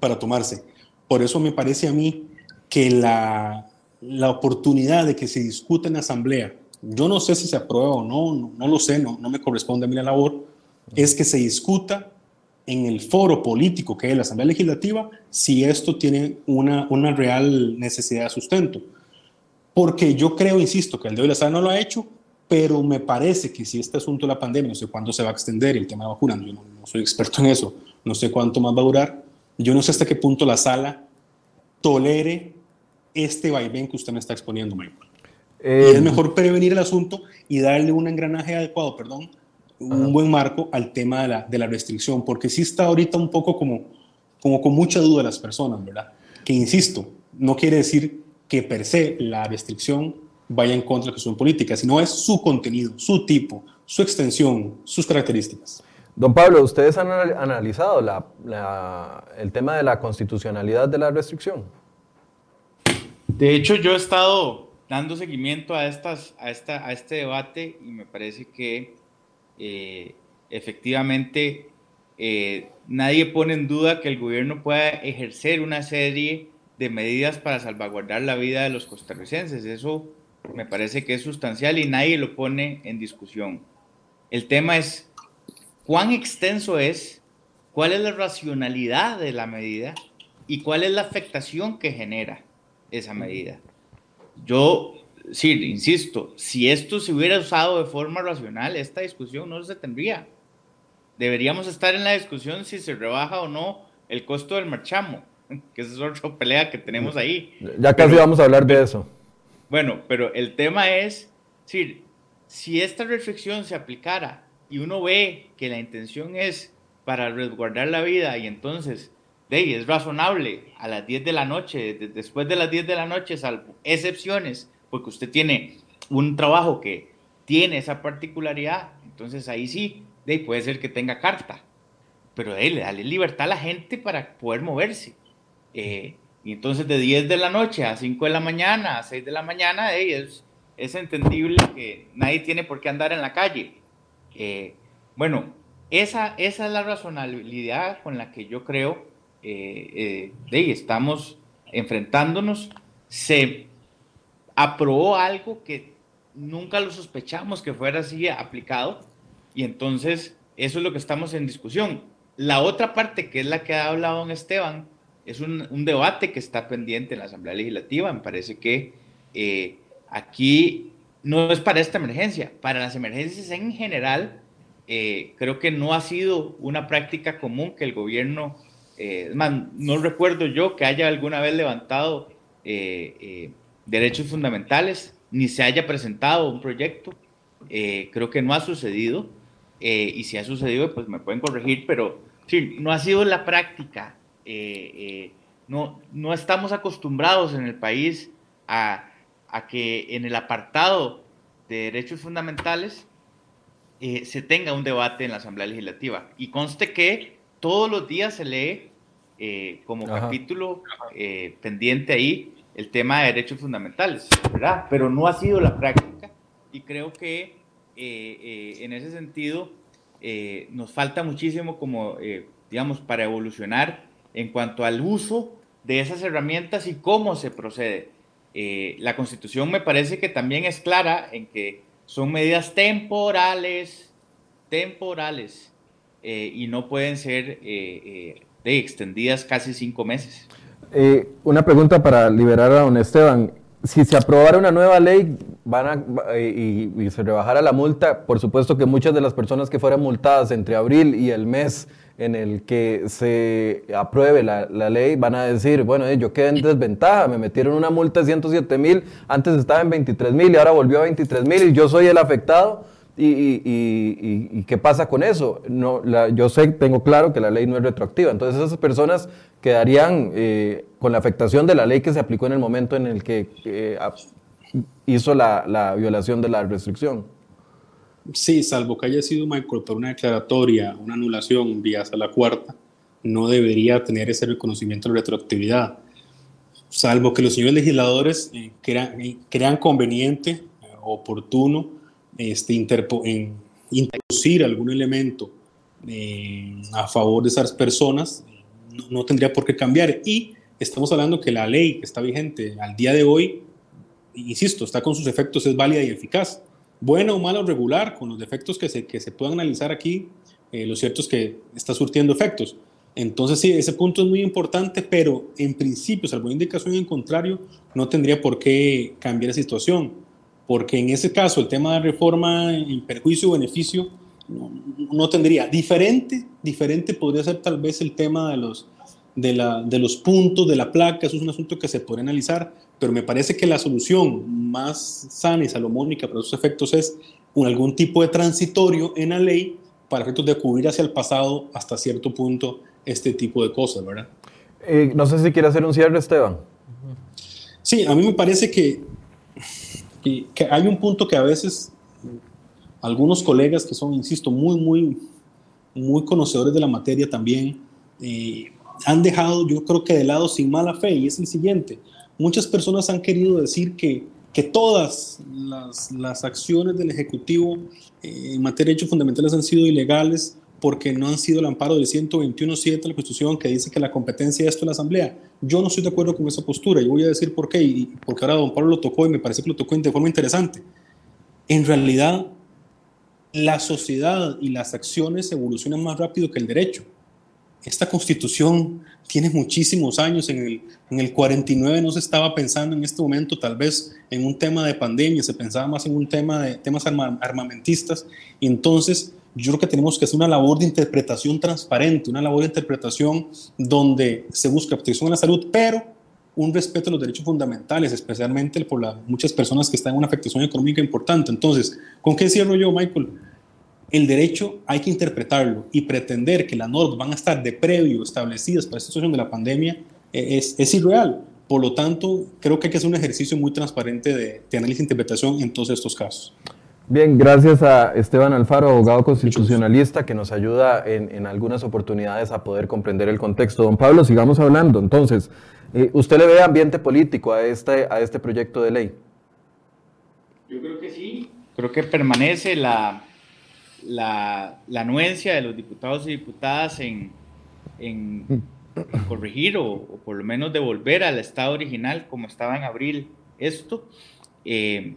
para tomarse. Por eso me parece a mí que la, la oportunidad de que se discuta en asamblea, yo no sé si se aprueba o no, no, no lo sé, no, no me corresponde a mí la labor, es que se discuta en el foro político que es la Asamblea Legislativa si esto tiene una, una real necesidad de sustento. Porque yo creo, insisto, que el de hoy la sala no lo ha hecho, pero me parece que si este asunto de la pandemia, no sé cuándo se va a extender, el tema de vacunas, yo no, soy experto en eso, no sé cuánto más va a durar, yo no sé hasta qué punto la sala tolere este vaivén que usted me está exponiendo, Michael. y es eh, mejor prevenir el asunto y darle un engranaje adecuado, perdón, un buen marco al tema de la, de la, restricción, porque sí está ahorita un poco como, como con mucha duda las personas, ¿verdad? Que insisto, no quiere decir que per se la restricción vaya en contra de la cuestión política, sino es su contenido, su tipo, su extensión, sus características. Don Pablo, ¿ustedes han analizado la, el tema de la constitucionalidad de la restricción? De hecho, yo he estado dando seguimiento a, estas, a, esta, a este debate y me parece que eh, efectivamente eh, nadie pone en duda que el gobierno pueda ejercer una serie de medidas para salvaguardar la vida de los costarricenses. Eso me parece que es sustancial y nadie lo pone en discusión. El tema es cuán extenso es, cuál es la racionalidad de la medida y cuál es la afectación que genera esa medida. Yo sí, insisto, si esto se hubiera usado de forma racional, esta discusión no se tendría. Deberíamos estar en la discusión si se rebaja o no el costo del marchamo, que esa es otra pelea que tenemos ahí. Ya casi vamos a hablar de eso. Bueno, pero el tema es, sí, si esta restricción se aplicara y uno ve que la intención es para resguardar la vida y entonces de es razonable a las 10 de la noche, después de las 10 de la noche, salvo excepciones, porque usted tiene un trabajo que tiene esa particularidad, entonces ahí sí, de puede ser que tenga carta, pero de le dale libertad a la gente para poder moverse. Eh, y entonces de 10 de la noche a 5 de la mañana, a 6 de la mañana, es, es entendible que nadie tiene por qué andar en la calle. Eh, bueno, esa, esa es la razonabilidad con la que yo creo eh, de estamos enfrentándonos. Se aprobó algo que nunca lo sospechamos que fuera así aplicado y entonces eso es lo que estamos en discusión. La otra parte, que es la que ha hablado don Esteban, es un, debate que está pendiente en la Asamblea Legislativa. Me parece que eh, aquí no es para esta emergencia, para las emergencias en general, eh, creo que no ha sido una práctica común que el gobierno, eh, no recuerdo yo que haya alguna vez levantado derechos fundamentales, ni se haya presentado un proyecto. Eh, creo que no ha sucedido. Eh, y si ha sucedido, pues me pueden corregir, pero sí, no ha sido la práctica. Eh, no, no estamos acostumbrados en el país a, a, que en el apartado de derechos fundamentales se tenga un debate en la Asamblea Legislativa. Y conste que todos los días se lee como capítulo pendiente ahí el tema de derechos fundamentales, ¿verdad? Pero no ha sido la práctica y creo que eh, eh, en ese sentido eh, nos falta muchísimo como, digamos, para evolucionar en cuanto al uso de esas herramientas y cómo se procede. Eh, la constitución me parece que también es clara en que son medidas temporales, temporales, eh, y no pueden ser eh, extendidas casi cinco meses. Una pregunta para liberar a don Esteban. Si se aprobara una nueva ley van y, y se rebajara la multa, por supuesto que muchas de las personas que fueran multadas entre abril y el mes en el que se apruebe la, ley, van a decir, bueno, eh, yo quedé en desventaja, me metieron una multa de 107 mil, antes estaba en 23 mil y ahora volvió a 23 mil y yo soy el afectado. Y, qué pasa con eso? No, yo sé, tengo claro que la ley no es retroactiva, entonces esas personas quedarían eh, con la afectación de la ley que se aplicó en el momento en el que eh, hizo la, la violación de la restricción. Sí, salvo que haya sido una declaratoria, una anulación vía a la cuarta, no debería tener ese reconocimiento de retroactividad. Salvo que los señores legisladores eh, eh, crean, conveniente, eh, oportuno, este, introducir algún elemento a favor de esas personas, no, no, tendría por qué cambiar. Y estamos hablando que la ley que está vigente al día de hoy, insisto, está con sus efectos, es válida y eficaz buena o mala o regular, con los defectos que se, que se puedan analizar aquí, eh, lo cierto es que está surtiendo efectos. Entonces, sí, ese punto es muy importante, pero en principio, salvo indicación en contrario, no tendría por qué cambiar la situación, porque en ese caso el tema de reforma en perjuicio o beneficio no, no tendría. Diferente, diferente podría ser tal vez el tema de los, de, la, de los puntos de la placa, eso es un asunto que se puede analizar, pero me parece que la solución más sana y salomónica para esos efectos es un, algún tipo de transitorio en la ley para efectos de cubrir hacia el pasado hasta cierto punto este tipo de cosas, ¿verdad? Eh, no sé si quiere hacer un cierre, Esteban. Sí, a mí me parece que, que, hay un punto que a veces algunos colegas que son, insisto, muy, muy, muy conocedores de la materia también, eh, han dejado, yo creo que de lado sin mala fe, y es el siguiente. Muchas personas han querido decir que, que todas las, las acciones del Ejecutivo eh, en materia de hechos fundamentales han sido ilegales porque no han sido el amparo del 121.7 de la Constitución que dice que la competencia es esto en la Asamblea. Yo no estoy de acuerdo con esa postura y voy a decir por qué, y porque ahora don Pablo lo tocó y me parece que lo tocó de forma interesante. En realidad, la sociedad y las acciones evolucionan más rápido que el derecho esta constitución tiene muchísimos años, en el, en el 49 no se estaba pensando en este momento tal vez en un tema de pandemia, se pensaba más en un tema de temas armamentistas, y entonces yo creo que tenemos que hacer una labor de interpretación transparente, una labor de interpretación donde se busca protección a la salud, pero un respeto a los derechos fundamentales, especialmente por las muchas personas que están en una afectación económica importante. Entonces, ¿con qué cierro yo, Michael? el derecho hay que interpretarlo y pretender que las normas van a estar de previo establecidas para esta situación de la pandemia eh, es, es irreal. Por lo tanto, creo que hay que hacer un ejercicio muy transparente de, de análisis e interpretación en todos estos casos. Bien, gracias a Esteban Alfaro, abogado constitucionalista, que nos ayuda en, en, algunas oportunidades a poder comprender el contexto. Don Pablo, sigamos hablando. Entonces, eh, ¿usted le ve ambiente político a este, a este proyecto de ley? Yo creo que sí. Creo que permanece la, la, anuencia de los diputados y diputadas en, corregir o, por lo menos devolver al estado original como estaba en abril esto. Eh,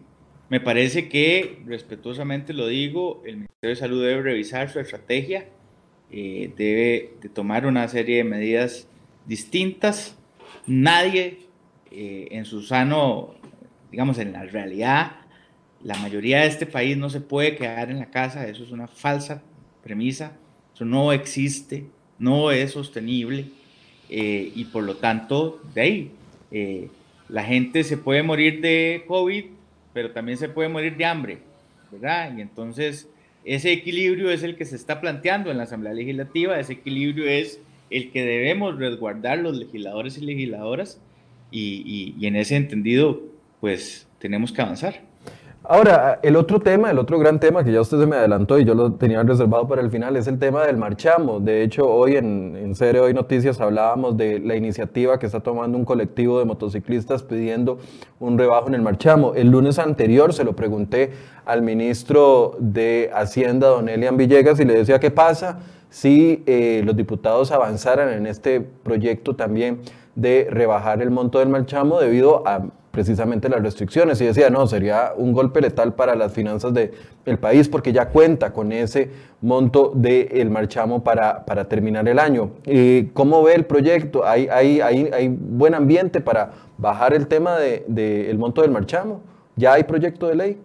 me parece que, respetuosamente lo digo, el Ministerio de Salud debe revisar su estrategia, eh, debe de tomar una serie de medidas distintas. Nadie eh, en su sano, digamos, en la realidad, la mayoría de este país no se puede quedar en la casa, eso es una falsa premisa, eso no existe, no es sostenible eh, y por lo tanto, de ahí, la gente se puede morir de COVID, pero también se puede morir de hambre, ¿verdad? Y entonces ese equilibrio es el que se está planteando en la Asamblea Legislativa, ese equilibrio es el que debemos resguardar los legisladores y legisladoras y, y en ese entendido, pues tenemos que avanzar. Ahora, el otro tema, el otro gran tema que ya usted se me adelantó y yo lo tenía reservado para el final, es el tema del marchamo. De hecho, hoy en, en Serie Hoy Noticias hablábamos de la iniciativa que está tomando un colectivo de motociclistas pidiendo un rebajo en el marchamo. El lunes anterior se lo pregunté al ministro de Hacienda, don Elian Villegas, y le decía qué pasa si eh, los diputados avanzaran en este proyecto también de rebajar el monto del marchamo debido a precisamente las restricciones y decía, no, sería un golpe letal para las finanzas del país porque ya cuenta con ese monto del marchamo para, para terminar el año. ¿Cómo ve el proyecto? ¿Hay, hay, hay, hay buen ambiente para bajar el tema del de, el monto del marchamo? ¿Ya hay proyecto de ley?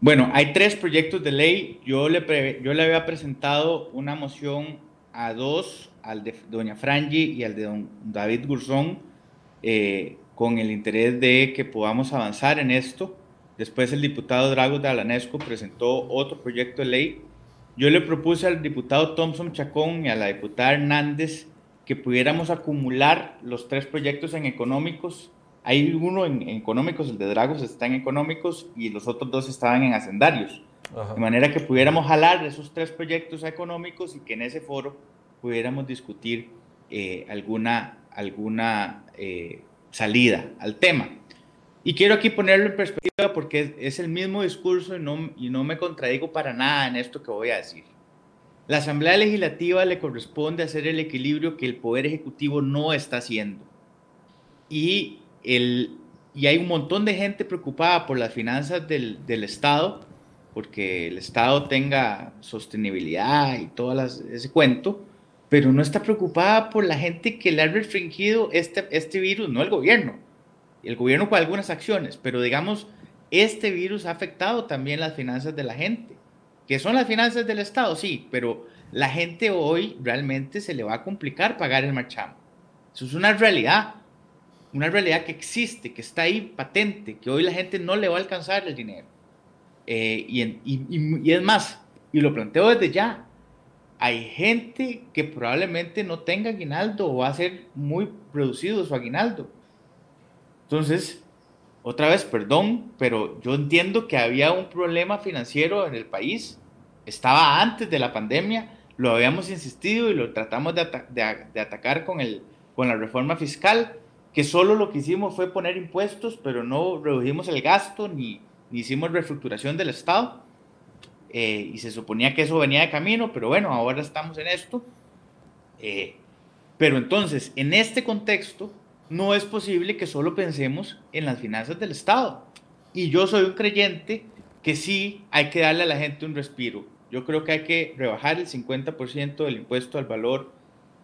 Bueno, hay tres proyectos de ley. Yo le, yo le había presentado una moción a dos, al de doña Frangi y al de don David Gurzón, eh, con el interés de que podamos avanzar en esto. Después el diputado Drago de Alanesco presentó otro proyecto de ley. Yo le propuse al diputado Thompson Chacón y a la diputada Hernández que pudiéramos acumular los tres proyectos en económicos. Hay uno en, económicos, el de Dragos está en económicos y los otros dos estaban en hacendarios. De manera que pudiéramos jalar esos tres proyectos económicos y que en ese foro pudiéramos discutir eh, alguna, alguna eh, salida al tema. Y quiero aquí ponerlo en perspectiva porque es, el mismo discurso y no, y no me contradigo para nada en esto que voy a decir. La Asamblea Legislativa le corresponde hacer el equilibrio que el Poder Ejecutivo no está haciendo. Y, el, y hay un montón de gente preocupada por las finanzas del, del Estado, porque el Estado tenga sostenibilidad y todo ese cuento, pero no está preocupada por la gente que le ha restringido este, este virus, no el gobierno. El gobierno con algunas acciones, pero digamos, este virus ha afectado también las finanzas de la gente. ¿Que son las finanzas del Estado? Sí, pero la gente hoy realmente se le va a complicar pagar el marchamo. Eso es una realidad, una realidad que existe, que está ahí patente, que hoy la gente no le va a alcanzar el dinero. Eh, y, y es más, y lo planteo desde ya, hay gente que probablemente no tenga aguinaldo o va a ser muy reducido su aguinaldo. Entonces, otra vez, perdón, pero yo entiendo que había un problema financiero en el país. Estaba antes de la pandemia, lo habíamos insistido y lo tratamos de, atacar con, la reforma fiscal, que solo lo que hicimos fue poner impuestos, pero no redujimos el gasto ni, ni hicimos reestructuración del Estado. Eh, y se suponía que eso venía de camino, pero bueno, ahora estamos en esto. Eh, pero entonces, en este contexto, no es posible que solo pensemos en las finanzas del Estado. Y yo soy un creyente que sí hay que darle a la gente un respiro. Yo creo que hay que rebajar el 50% del impuesto al valor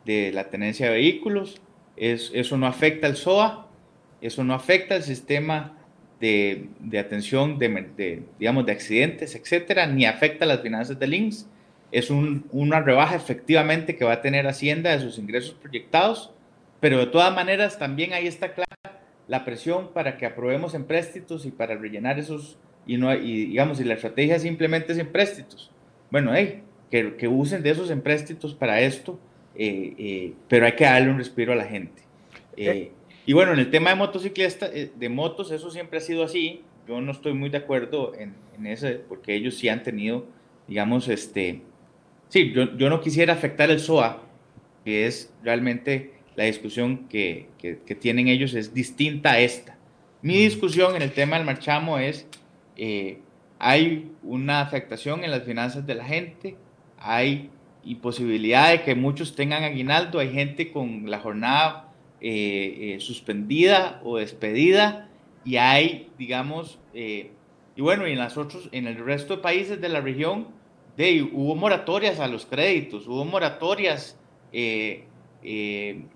de la tenencia de vehículos. Es, eso no afecta al SOA, eso no afecta al sistema de, atención de, digamos, de accidentes, etcétera, ni afecta las finanzas del INSS. Es una rebaja efectivamente que va a tener Hacienda de sus ingresos proyectados, pero de todas maneras también ahí está clara la presión para que aprobemos empréstitos y para rellenar esos, y, no, y digamos, si la estrategia simplemente es empréstitos, bueno, hey, que, que usen de esos empréstitos para esto, eh, eh, pero hay que darle un respiro a la gente. Eh, y bueno, en el tema de motociclistas, eh, de motos, eso siempre ha sido así. Yo no estoy muy de acuerdo en, en eso, porque ellos sí han tenido, digamos, este... Sí, yo, yo no quisiera afectar el SOA, que es realmente la discusión que, que, tienen ellos es distinta a esta. Mi discusión en el tema del marchamo es, eh, hay una afectación en las finanzas de la gente, hay imposibilidad de que muchos tengan aguinaldo, hay gente con la jornada eh, eh, suspendida o despedida y hay, digamos, eh, y bueno, y en, las otros, en el resto de países de la región de, hubo moratorias a los créditos, hubo moratorias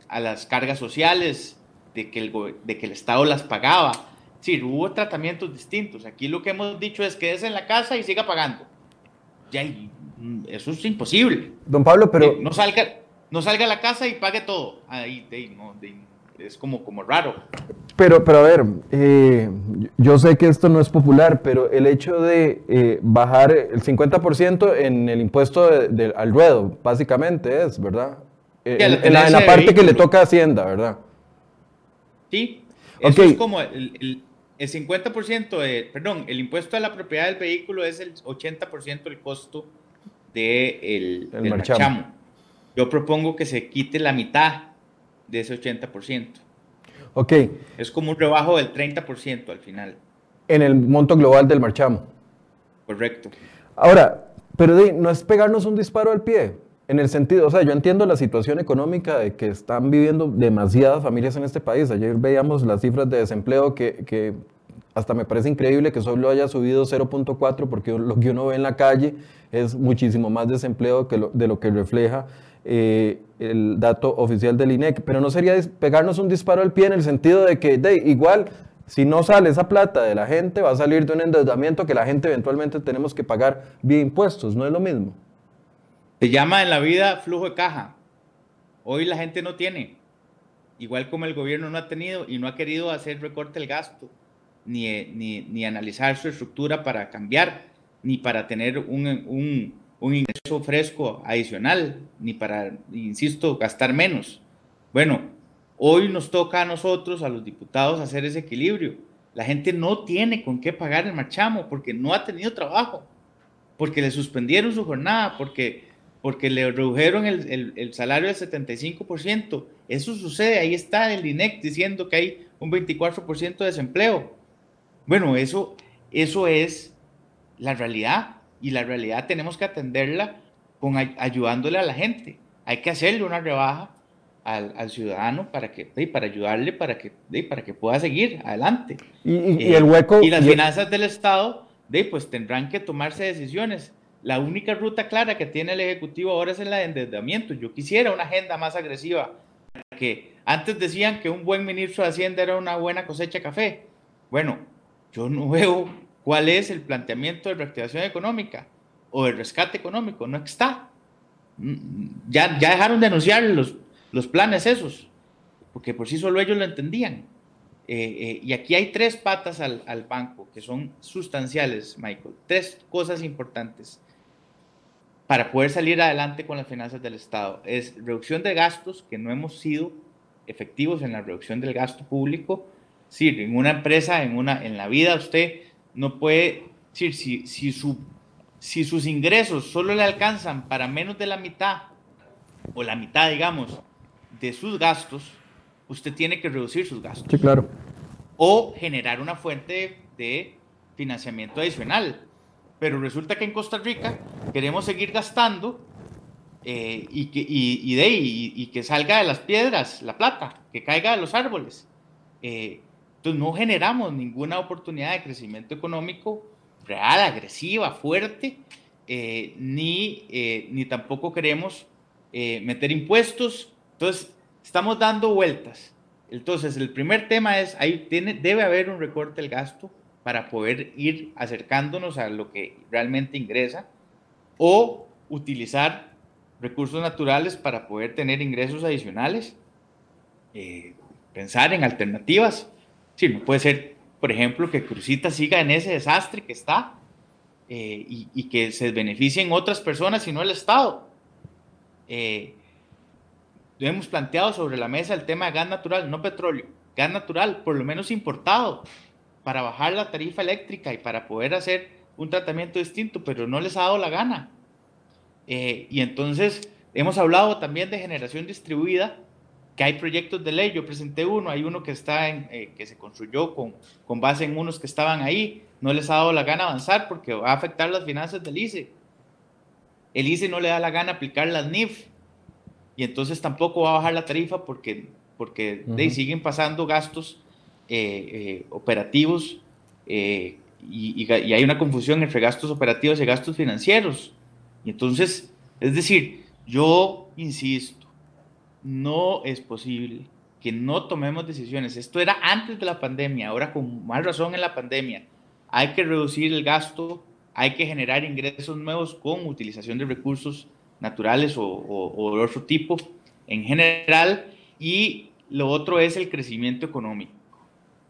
a las cargas sociales de que, el, de que el Estado las pagaba. Sí, hubo tratamientos distintos. Aquí lo que hemos dicho es que es en la casa y siga pagando. Ya, mm, eso es imposible. Don Pablo, pero... no salga, no salga a la casa y pague todo. Ahí, es como, como raro. Pero, pero a ver, eh, yo sé que esto no es popular, pero el hecho de eh, bajar el 50% en el impuesto al ruedo, básicamente es, ¿verdad? Eh, en, la, parte que le toca a Hacienda, ¿verdad? Sí, eso es como el, 50%, de, perdón, el impuesto a la propiedad del vehículo es el 80% del costo de del marchamo. Yo propongo que se quite la mitad de ese 80%. Ok. Es como un rebajo del 30% al final. En el monto global del marchamo. Correcto. Ahora, pero no es pegarnos un disparo al pie. En el sentido, o sea, yo entiendo la situación económica de que están viviendo demasiadas familias en este país. Ayer veíamos las cifras de desempleo que, que hasta me parece increíble que solo haya subido 0.4 porque lo que uno ve en la calle es muchísimo más desempleo que de lo que refleja eh, el dato oficial del INEC. Pero no sería pegarnos un disparo al pie en el sentido de que de, igual si no sale esa plata de la gente va a salir de un endeudamiento que la gente eventualmente tenemos que pagar vía impuestos, ¿no es lo mismo? Se llama en la vida flujo de caja. Hoy la gente no tiene, igual como el gobierno no ha tenido y no ha querido hacer recorte el gasto ni, ni, analizar su estructura para cambiar, ni para tener un, un, un, ingreso fresco adicional, ni para, insisto, gastar menos. Bueno, hoy nos toca a nosotros, a los diputados, hacer ese equilibrio. La gente no tiene con qué pagar el marchamo porque no ha tenido trabajo, porque le suspendieron su jornada, porque, porque le redujeron el, el, el salario del 75%. Eso sucede, ahí está el INEC diciendo que hay un 24% de desempleo. Bueno, eso, eso es la realidad y la realidad tenemos que atenderla con, ayudándole a la gente. Hay que hacerle una rebaja al, ciudadano para que para ayudarle para que para que pueda seguir adelante. Y, eh, el hueco y las finanzas del estado de pues tendrán que tomarse decisiones. La única ruta clara que tiene el ejecutivo ahora es la de endeudamiento. Yo quisiera una agenda más agresiva. Que antes decían que un buen ministro de hacienda era una buena cosecha de café. Bueno yo no veo cuál es el planteamiento de reactivación económica o de rescate económico, no está. Ya, ya dejaron de anunciar los, los planes esos, porque por sí solo ellos lo entendían. Eh, eh, y aquí hay tres patas al, al, banco que son sustanciales, Michael. Tres cosas importantes para poder salir adelante con las finanzas del Estado. Es reducción de gastos, que no hemos sido efectivos en la reducción del gasto público, Sí, en una empresa, en, una, en la vida, usted no puede decir, si, si, su, si sus ingresos solo le alcanzan para menos de la mitad, o la mitad, digamos, de sus gastos, usted tiene que reducir sus gastos. Sí, claro. O generar una fuente de financiamiento adicional. Pero resulta que en Costa Rica queremos seguir gastando eh, y, que, y, de, y, que salga de las piedras la plata, que caiga de los árboles. Eh, entonces no generamos ninguna oportunidad de crecimiento económico real, agresiva, fuerte, eh, ni, eh, ni tampoco queremos eh, meter impuestos. Entonces estamos dando vueltas. Entonces el primer tema es, ahí tiene, debe haber un recorte del gasto para poder ir acercándonos a lo que realmente ingresa o utilizar recursos naturales para poder tener ingresos adicionales, pensar en alternativas Sí, no puede ser, por ejemplo, que Crucita siga en ese desastre que está eh, y, que se beneficien otras personas y no el Estado. Eh, hemos planteado sobre la mesa el tema de gas natural, no petróleo, gas natural, por lo menos importado, para bajar la tarifa eléctrica y para poder hacer un tratamiento distinto, pero no les ha dado la gana. Eh, y entonces hemos hablado también de generación distribuida, que hay proyectos de ley, yo presenté uno, hay uno que, está en, eh, que se construyó con, con base en unos que estaban ahí, no les ha dado la gana avanzar porque va a afectar las finanzas del ICE. El ICE no le da la gana aplicar las NIF y entonces tampoco va a bajar la tarifa porque, porque siguen pasando gastos eh, eh, operativos y, y, y hay una confusión entre gastos operativos y gastos financieros. Y entonces, es decir, yo insisto, no es posible que no tomemos decisiones. Esto era antes de la pandemia, ahora con más razón en la pandemia. Hay que reducir el gasto, hay que generar ingresos nuevos con utilización de recursos naturales o, de otro tipo en general. Y lo otro es el crecimiento económico.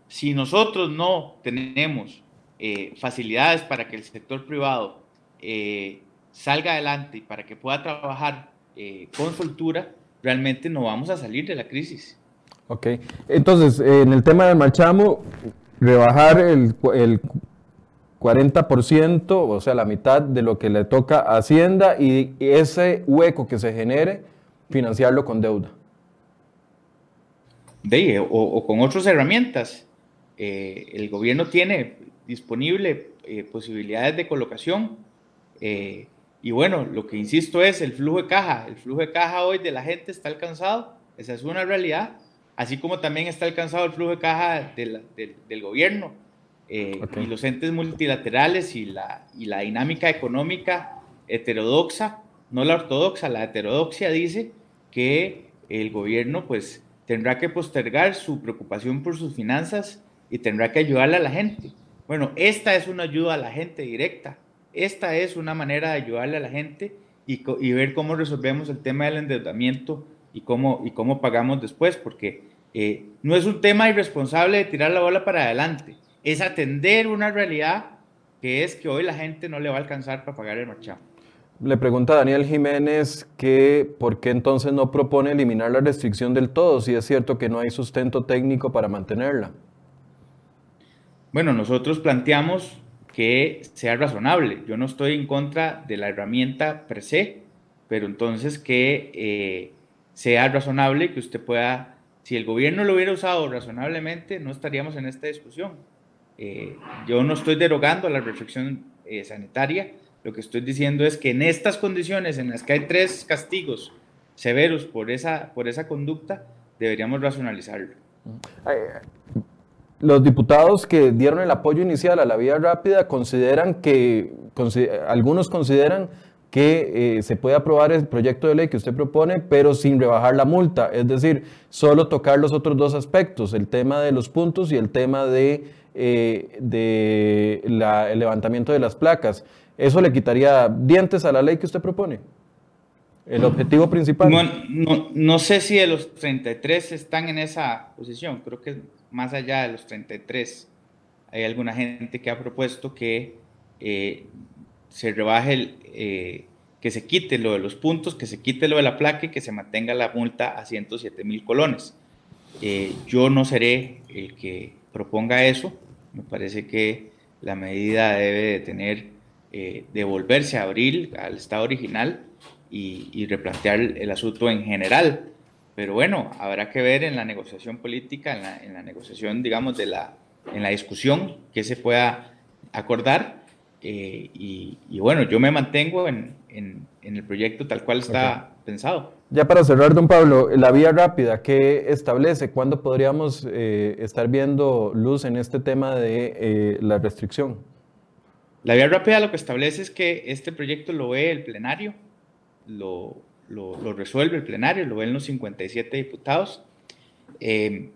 Si nosotros no tenemos eh, facilidades para que el sector privado eh, salga adelante y para que pueda trabajar eh, con soltura, realmente no vamos a salir de la crisis. Ok, entonces en el tema del marchamo, rebajar el, el 40%, o sea, la mitad de lo que le toca a Hacienda y ese hueco que se genere, financiarlo con deuda. De, o, con otras herramientas. Eh, el gobierno tiene disponible eh, posibilidades de colocación. Eh, Y bueno, lo que insisto es el flujo de caja. El flujo de caja hoy de la gente está alcanzado, esa es una realidad, así como también está alcanzado el flujo de caja del gobierno eh, y los entes multilaterales y la, y la dinámica económica heterodoxa, no la ortodoxa, la heterodoxia dice que el gobierno pues tendrá que postergar su preocupación por sus finanzas y tendrá que ayudarle a la gente. Bueno, esta es una ayuda a la gente directa, esta es una manera de ayudarle a la gente y, y ver cómo resolvemos el tema del endeudamiento y cómo, y cómo pagamos después, porque eh, no es un tema irresponsable de tirar la bola para adelante, es atender una realidad que es que hoy la gente no le va a alcanzar para pagar el marchamo. Le pregunta Daniel Jiménez que por qué entonces no propone eliminar la restricción del todo, si es cierto que no hay sustento técnico para mantenerla. Bueno, nosotros planteamos que sea razonable. Yo no estoy en contra de la herramienta per se, pero entonces que eh, sea razonable, que usted pueda, si el gobierno lo hubiera usado razonablemente, no estaríamos en esta discusión. Eh, yo no estoy derogando la restricción eh, sanitaria, lo que estoy diciendo es que en estas condiciones en las que hay tres castigos severos por esa, por esa conducta, deberíamos racionalizarlo. Los diputados que dieron el apoyo inicial a la vía rápida consideran que, algunos consideran que eh, se puede aprobar el proyecto de ley que usted propone, pero sin rebajar la multa, es decir, solo tocar los otros dos aspectos, el tema de los puntos y el tema de, eh, de el levantamiento de las placas. ¿Eso le quitaría dientes a la ley que usted propone? El objetivo principal. No, no, sé si de los 33 están en esa posición, creo que más allá de los 33 hay alguna gente que ha propuesto que eh, se rebaje, el, eh, que se quite lo de los puntos, que se quite lo de la placa y que se mantenga la multa a 107 mil colones. Eh, yo no seré el que proponga eso, me parece que la medida debe de tener devolverse a abril al estado original y, replantear el, asunto en general. Pero bueno, habrá que ver en la negociación política, en la, negociación, digamos, de la, en la discusión que se pueda acordar. Eh, y, bueno, yo me mantengo en, el proyecto tal cual está pensado. Ya para cerrar, don Pablo, la vía rápida, ¿qué establece? ¿Cuándo podríamos eh, estar viendo luz en este tema de la restricción? La vía rápida lo que establece es que este proyecto lo ve el plenario, lo, lo, resuelve el plenario, lo ven los 57 diputados. Eh,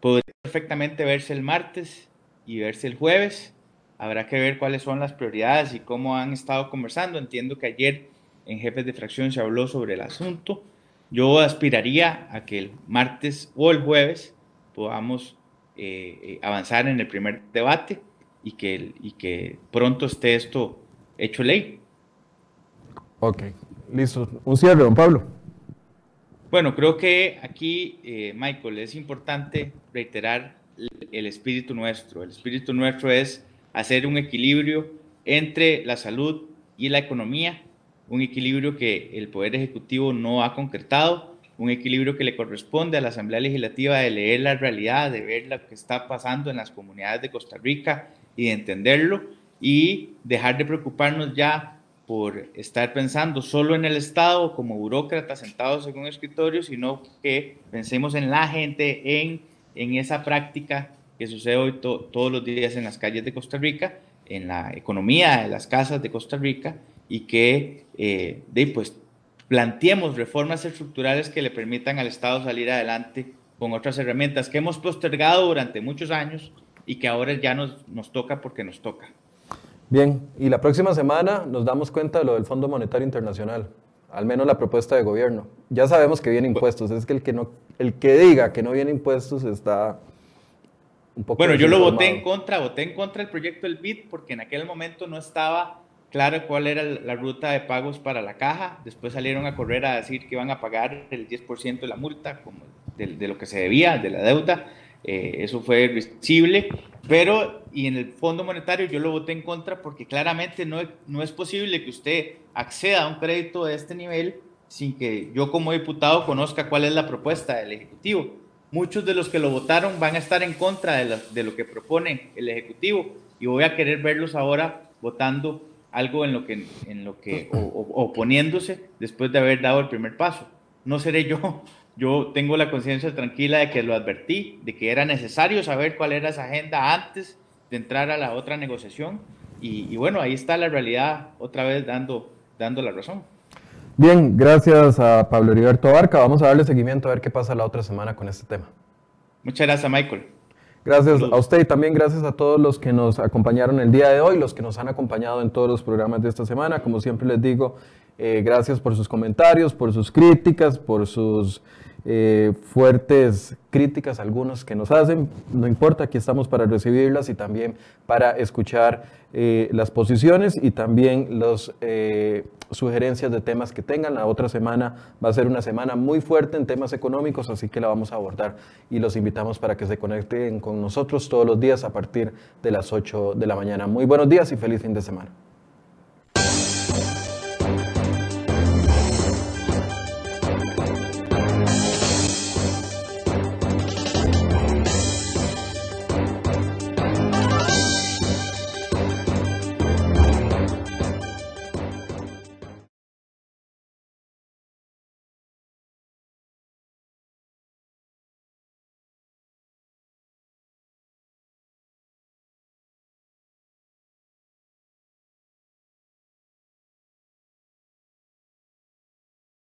podría perfectamente verse el martes y verse el jueves. Habrá que ver cuáles son las prioridades y cómo han estado conversando. Entiendo que ayer en jefes de fracción se habló sobre el asunto. Yo aspiraría a que el martes o el jueves podamos eh, eh, avanzar en el primer debate y que, y que pronto esté esto hecho ley. Ok, listo. Un cierre, don Pablo. Bueno, creo que aquí, eh, Michael, es importante reiterar el espíritu nuestro. El espíritu nuestro es hacer un equilibrio entre la salud y la economía, un equilibrio que el Poder Ejecutivo no ha concretado, un equilibrio que le corresponde a la Asamblea Legislativa de leer la realidad, de ver lo que está pasando en las comunidades de Costa Rica y de entenderlo y dejar de preocuparnos ya por estar pensando solo en el Estado como burócratas sentados en un escritorio, sino que pensemos en la gente, en, en esa práctica que sucede hoy todos los días en las calles de Costa Rica, en la economía de las casas de Costa Rica y que eh, de, pues, planteemos reformas estructurales que le permitan al Estado salir adelante con otras herramientas que hemos postergado durante muchos años y que ahora ya nos, nos toca porque nos toca. Bien, y la próxima semana nos damos cuenta de lo del Fondo Monetario Internacional, al menos la propuesta de gobierno. Ya sabemos que vienen impuestos, es que el que, no, el que diga que no viene impuestos está un poco... Bueno, yo lo voté en contra, voté en contra del proyecto del BID porque en aquel momento no estaba claro cuál era la ruta de pagos para la caja, después salieron a correr a decir que iban a pagar el 10% de la multa como de, de lo que se debía, de la deuda eh, eso fue visible, pero y en el Fondo Monetario yo lo voté en contra porque claramente no, no es posible que usted acceda a un crédito de este nivel sin que yo como diputado conozca cuál es la propuesta del Ejecutivo. Muchos de los que lo votaron van a estar en contra de, lo que propone el Ejecutivo y voy a querer verlos ahora votando algo en lo que, en lo que oponiéndose después de haber dado el primer paso. No seré yo. Yo tengo la conciencia tranquila de que lo advertí, de que era necesario saber cuál era esa agenda antes de entrar a la otra negociación. Y, bueno, ahí está la realidad otra vez dando, dando la razón. Bien, gracias a Pablo Heriberto Barca. Vamos a darle seguimiento a ver qué pasa la otra semana con este tema. Muchas gracias, Michael. Gracias a usted y también gracias a todos los que nos acompañaron el día de hoy, los que nos han acompañado en todos los programas de esta semana. Como siempre les digo, eh, gracias por sus comentarios, por sus críticas, por sus eh, fuertes críticas, algunos que nos hacen. No importa, aquí estamos para recibirlas y también para escuchar eh, las posiciones y también las eh, sugerencias de temas que tengan. La otra semana va a ser una semana muy fuerte en temas económicos, así que la vamos a abordar y los invitamos para que se conecten con nosotros todos los días a partir de las 8 de la mañana. Muy buenos días y feliz fin de semana.